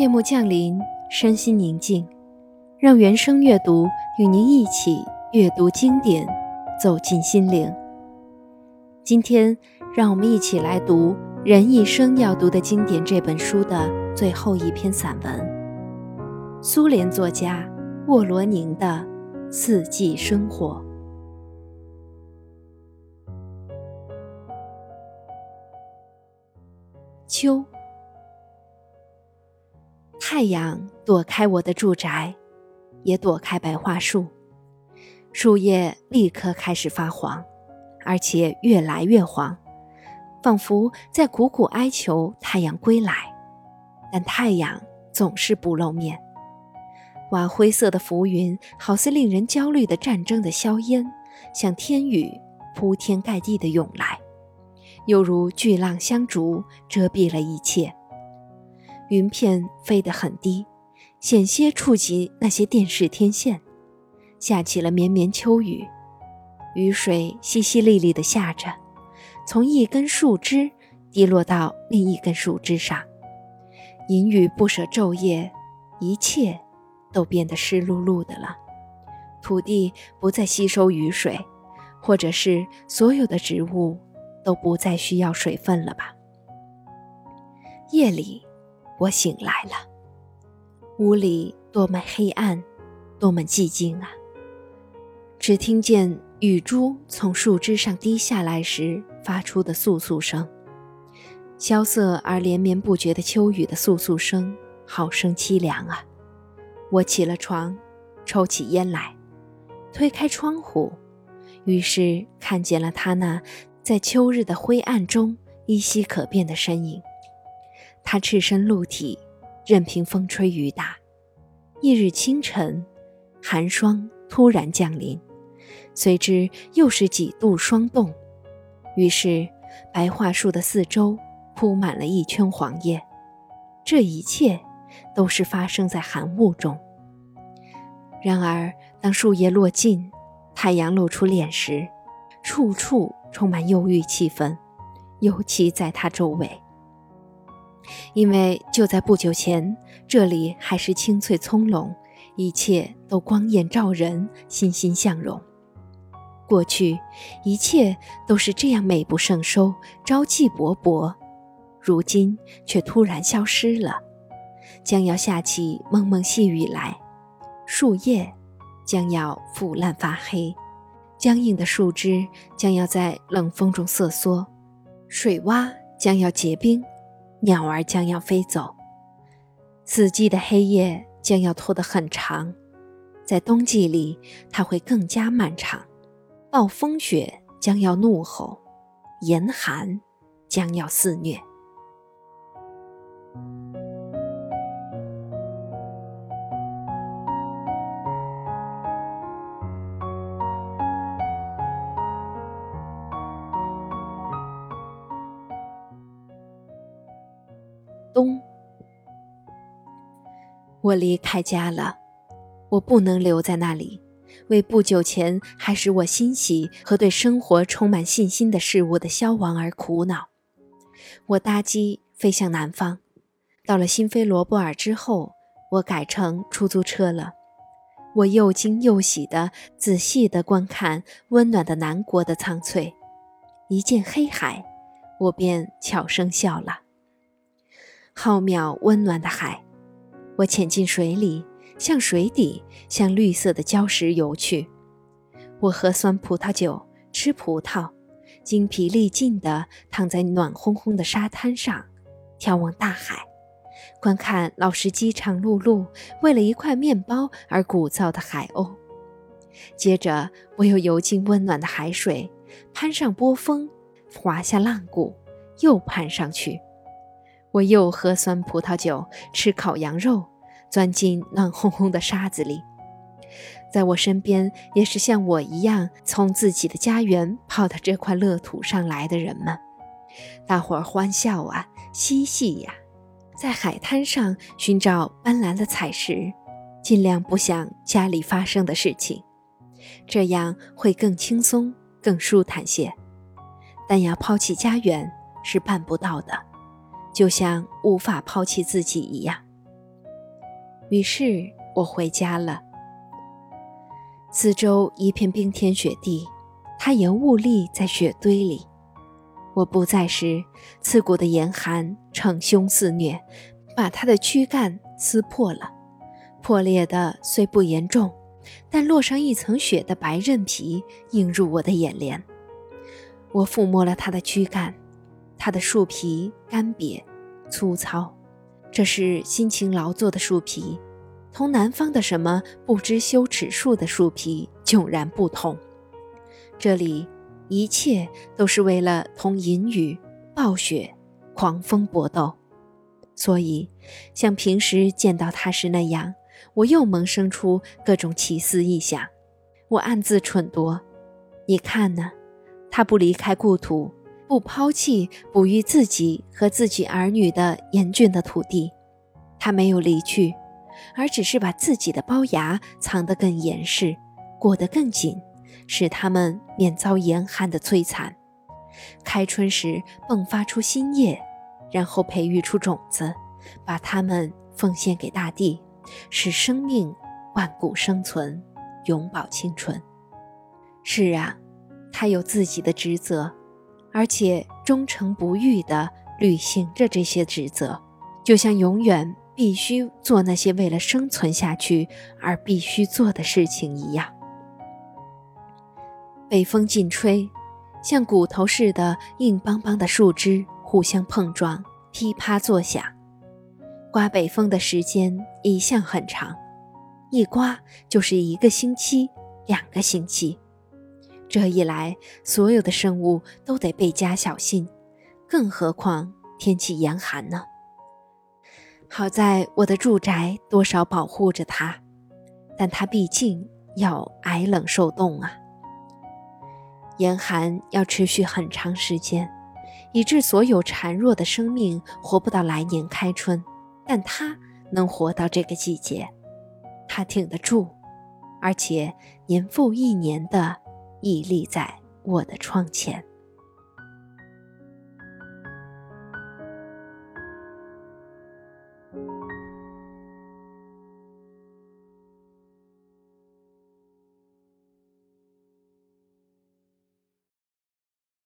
夜幕降临，身心宁静，让原声阅读与您一起阅读经典，走进心灵。今天，让我们一起来读《人一生要读的经典》这本书的最后一篇散文——苏联作家沃罗宁的《四季生活》。秋。太阳躲开我的住宅，也躲开白桦树，树叶立刻开始发黄，而且越来越黄，仿佛在苦苦哀求太阳归来。但太阳总是不露面。瓦灰色的浮云，好似令人焦虑的战争的硝烟，像天雨铺天盖地的涌来，犹如巨浪相逐，遮蔽了一切。云片飞得很低，险些触及那些电视天线。下起了绵绵秋雨，雨水淅淅沥沥地下着，从一根树枝滴落到另一根树枝上。银雨不舍昼夜，一切都变得湿漉漉的了。土地不再吸收雨水，或者是所有的植物都不再需要水分了吧？夜里。我醒来了，屋里多么黑暗，多么寂静啊！只听见雨珠从树枝上滴下来时发出的簌簌声，萧瑟而连绵不绝的秋雨的簌簌声，好生凄凉啊！我起了床，抽起烟来，推开窗户，于是看见了他那在秋日的灰暗中依稀可辨的身影。他赤身露体，任凭风吹雨打。翌日清晨，寒霜突然降临，随之又是几度霜冻。于是，白桦树的四周铺满了一圈黄叶。这一切都是发生在寒雾中。然而，当树叶落尽，太阳露出脸时，处处充满忧郁气氛，尤其在它周围。因为就在不久前，这里还是青翠葱茏，一切都光艳照人，欣欣向荣。过去，一切都是这样美不胜收，朝气勃勃，如今却突然消失了。将要下起蒙蒙细雨来，树叶将要腐烂发黑，僵硬的树枝将要在冷风中瑟缩，水洼将要结冰。鸟儿将要飞走，四季的黑夜将要拖得很长，在冬季里它会更加漫长。暴风雪将要怒吼，严寒将要肆虐。冬，我离开家了，我不能留在那里，为不久前还使我欣喜和对生活充满信心的事物的消亡而苦恼。我搭机飞向南方，到了新飞罗布尔之后，我改乘出租车了。我又惊又喜地仔细地观看温暖的南国的苍翠，一见黑海，我便悄声笑了。浩渺温暖的海，我潜进水里，向水底，向绿色的礁石游去。我喝酸葡萄酒，吃葡萄，精疲力尽地躺在暖烘烘的沙滩上，眺望大海，观看老司机长碌碌为了一块面包而鼓噪的海鸥。接着，我又游进温暖的海水，攀上波峰，滑下浪谷，又攀上去。我又喝酸葡萄酒，吃烤羊肉，钻进暖烘烘的沙子里。在我身边，也是像我一样从自己的家园跑到这块乐土上来的人们。大伙儿欢笑啊，嬉戏呀，在海滩上寻找斑斓的彩石，尽量不想家里发生的事情，这样会更轻松、更舒坦些。但要抛弃家园是办不到的。就像无法抛弃自己一样，于是我回家了。四周一片冰天雪地，他也兀立在雪堆里。我不在时，刺骨的严寒逞凶肆虐，把他的躯干撕破了。破裂的虽不严重，但落上一层雪的白韧皮映入我的眼帘。我抚摸了他的躯干，它的树皮干瘪、粗糙，这是辛勤劳作的树皮。同南方的什么不知羞耻树的树皮迥然不同，这里一切都是为了同淫雨、暴雪、狂风搏斗，所以像平时见到他时那样，我又萌生出各种奇思异想。我暗自蠢夺：你看呢？他不离开故土，不抛弃哺育自己和自己儿女的严峻的土地，他没有离去。而只是把自己的包牙藏得更严实，裹得更紧，使它们免遭严寒的摧残。开春时迸发出新叶，然后培育出种子，把它们奉献给大地，使生命万古生存，永葆青春。是啊，他有自己的职责，而且忠诚不渝地履行着这些职责，就像永远。必须做那些为了生存下去而必须做的事情一样。北风劲吹，像骨头似的硬邦邦的树枝互相碰撞，噼啪作响。刮北风的时间一向很长，一刮就是一个星期、两个星期。这一来，所有的生物都得倍加小心，更何况天气严寒呢？好在我的住宅多少保护着它，但它毕竟要挨冷受冻啊。严寒要持续很长时间，以致所有孱弱的生命活不到来年开春，但它能活到这个季节，它挺得住，而且年复一年的屹立在我的窗前。